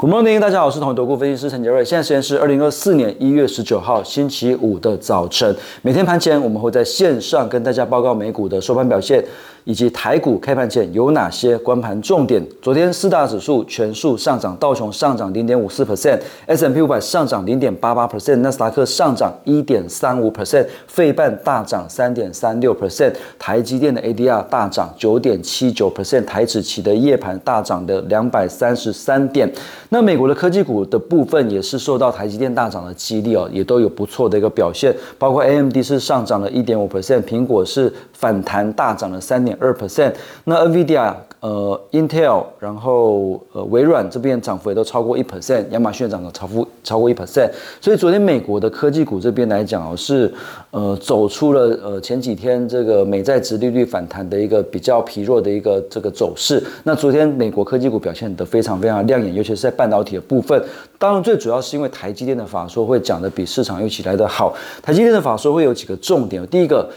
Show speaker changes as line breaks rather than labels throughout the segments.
Good morning，大家好，我是同投顾分析师陈杰瑞。现在时间是二零二四年一月十九号星期五的早晨。每天盘前我们会在线上跟大家报告美股的收盘表现。以及台股开盘前有哪些关盘重点？昨天四大指数全数上涨，道琼上涨零点五四 percent，S M P 五百上涨零点八八 percent，纳斯达克上涨一点三五 percent，费半大涨三点三六 percent，台积电的 A D R 大涨九点七九 percent，台指期的夜盘大涨的两百三十三点。那美国的科技股的部分也是受到台积电大涨的激励哦，也都有不错的一个表现，包括 A M D 是上涨了一点五 percent，苹果是反弹大涨了三点。二 percent，那 NVIDIA、呃 Intel，然后呃微软这边涨幅也都超过一 percent，亚马逊涨的超幅超过一 percent，所以昨天美国的科技股这边来讲哦，是呃走出了呃前几天这个美债值利率反弹的一个比较疲弱的一个这个走势。那昨天美国科技股表现得非常非常亮眼，尤其是在半导体的部分。当然最主要是因为台积电的法说会讲的比市场预期来的好。台积电的法说会有几个重点，第一个。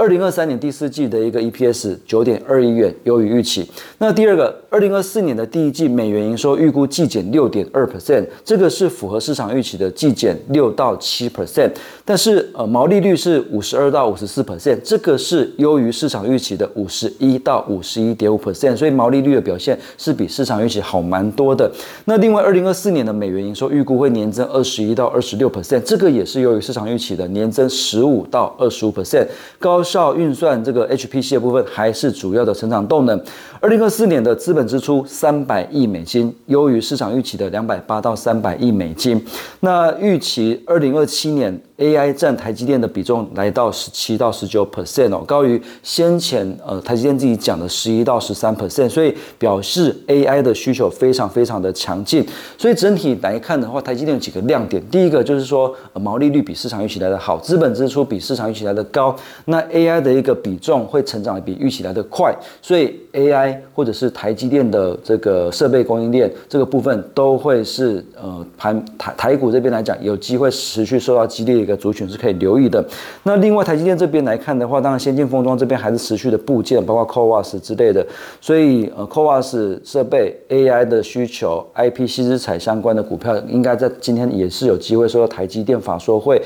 二零二三年第四季的一个 EPS 九点二亿元，优于预期。那第二个，二零二四年的第一季美元营收预估季减六点二 percent，这个是符合市场预期的季减六到七 percent。但是呃，毛利率是五十二到五十四 percent，这个是优于市场预期的五十一到五十一点五 percent。所以毛利率的表现是比市场预期好蛮多的。那另外，二零二四年的美元营收预估会年增二十一到二十六 percent，这个也是优于市场预期的年增十五到二十五 percent。高效运算这个 HPC 的部分还是主要的成长动能。二零二四年的资本支出三百亿美金，优于市场预期的两百八到三百亿美金。那预期二零二七年。AI 占台积电的比重来到十七到十九 percent 哦，高于先前呃台积电自己讲的十一到十三 percent，所以表示 AI 的需求非常非常的强劲。所以整体来看的话，台积电有几个亮点，第一个就是说毛利率比市场预期来的好，资本支出比市场预期来的高，那 A AI 的一个比重会成长的比预期来的快，所以 AI 或者是台积电的这个设备供应链这个部分都会是呃盘台台股这边来讲有机会持续受到激烈。的一个族群是可以留意的。那另外台积电这边来看的话，当然先进封装这边还是持续的部件，包括 CoWAS 之类的。所以呃，CoWAS 设备 AI 的需求，IP 细之彩相关的股票，应该在今天也是有机会受到台积电法说会。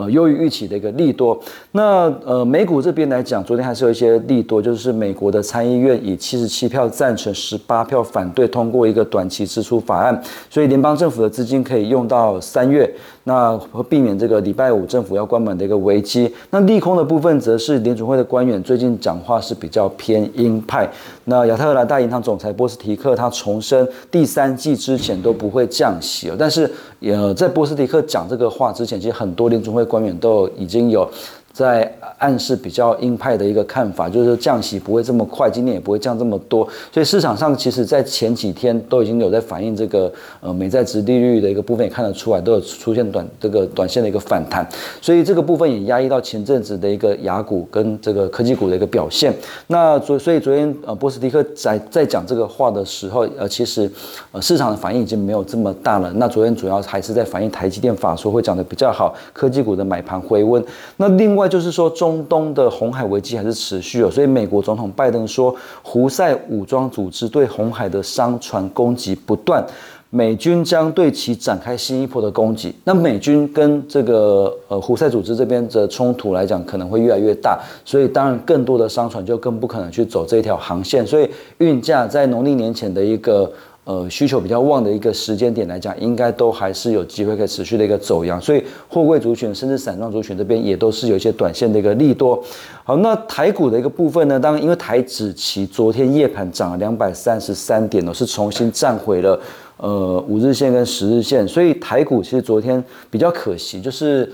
呃，优于预期的一个利多。那呃，美股这边来讲，昨天还是有一些利多，就是美国的参议院以七十七票赞成，十八票反对通过一个短期支出法案，所以联邦政府的资金可以用到三月，那会避免这个礼拜五政府要关门的一个危机。那利空的部分，则是联储会的官员最近讲话是比较偏鹰派。那亚特兰大银行总裁波斯提克他重申，第三季之前都不会降息但是呃，在波斯提克讲这个话之前，其实很多联储会官员都已经有。在暗示比较鹰派的一个看法，就是降息不会这么快，今年也不会降这么多，所以市场上其实在前几天都已经有在反映这个呃美债值利率的一个部分也看得出来，都有出现短这个短线的一个反弹，所以这个部分也压抑到前阵子的一个雅股跟这个科技股的一个表现。那昨所以昨天呃波斯蒂克在在讲这个话的时候，呃其实呃市场的反应已经没有这么大了。那昨天主要还是在反映台积电法说会讲的比较好，科技股的买盘回温。那另外。另外就是说，中东的红海危机还是持续哦，所以美国总统拜登说，胡塞武装组织对红海的商船攻击不断，美军将对其展开新一波的攻击。那美军跟这个呃胡塞组织这边的冲突来讲，可能会越来越大，所以当然更多的商船就更不可能去走这条航线，所以运价在农历年前的一个。呃，需求比较旺的一个时间点来讲，应该都还是有机会可以持续的一个走阳，所以货柜族群甚至散装族群这边也都是有一些短线的一个利多。好，那台股的一个部分呢，当然因为台指期昨天夜盘涨了两百三十三点哦，是重新站回了呃五日线跟十日线，所以台股其实昨天比较可惜，就是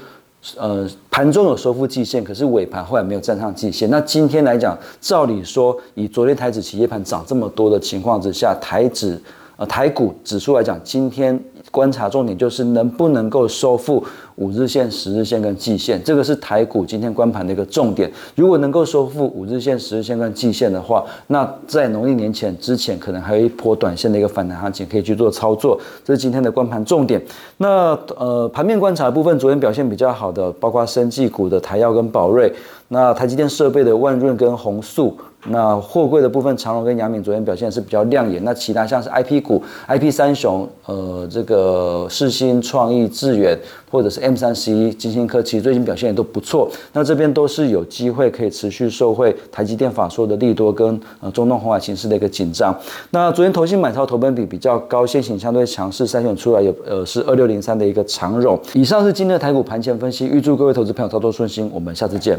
呃盘中有收复季线，可是尾盘后来没有站上季线。那今天来讲，照理说以昨天台指期夜盘涨这么多的情况之下，台指呃，台股指数来讲，今天观察重点就是能不能够收复五日线、十日线跟季线，这个是台股今天关盘的一个重点。如果能够收复五日线、十日线跟季线的话，那在农历年前之前，可能还有一波短线的一个反弹行情可以去做操作。这是今天的关盘重点。那呃，盘面观察部分，昨天表现比较好的，包括生技股的台药跟宝瑞，那台积电设备的万润跟宏塑。那货柜的部分，长荣跟阳明昨天表现是比较亮眼。那其他像是 I P 股，I P 三雄，呃，这个呃世新、创意、智远，或者是 M 三十一、金星科，其实最近表现也都不错。那这边都是有机会可以持续受惠台积电法说的利多跟呃中东红海形势的一个紧张。那昨天投信买超投本比比较高，现行相对强势，筛选出来有呃是二六零三的一个长荣。以上是今天的台股盘前分析，预祝各位投资朋友操作顺心。我们下次见。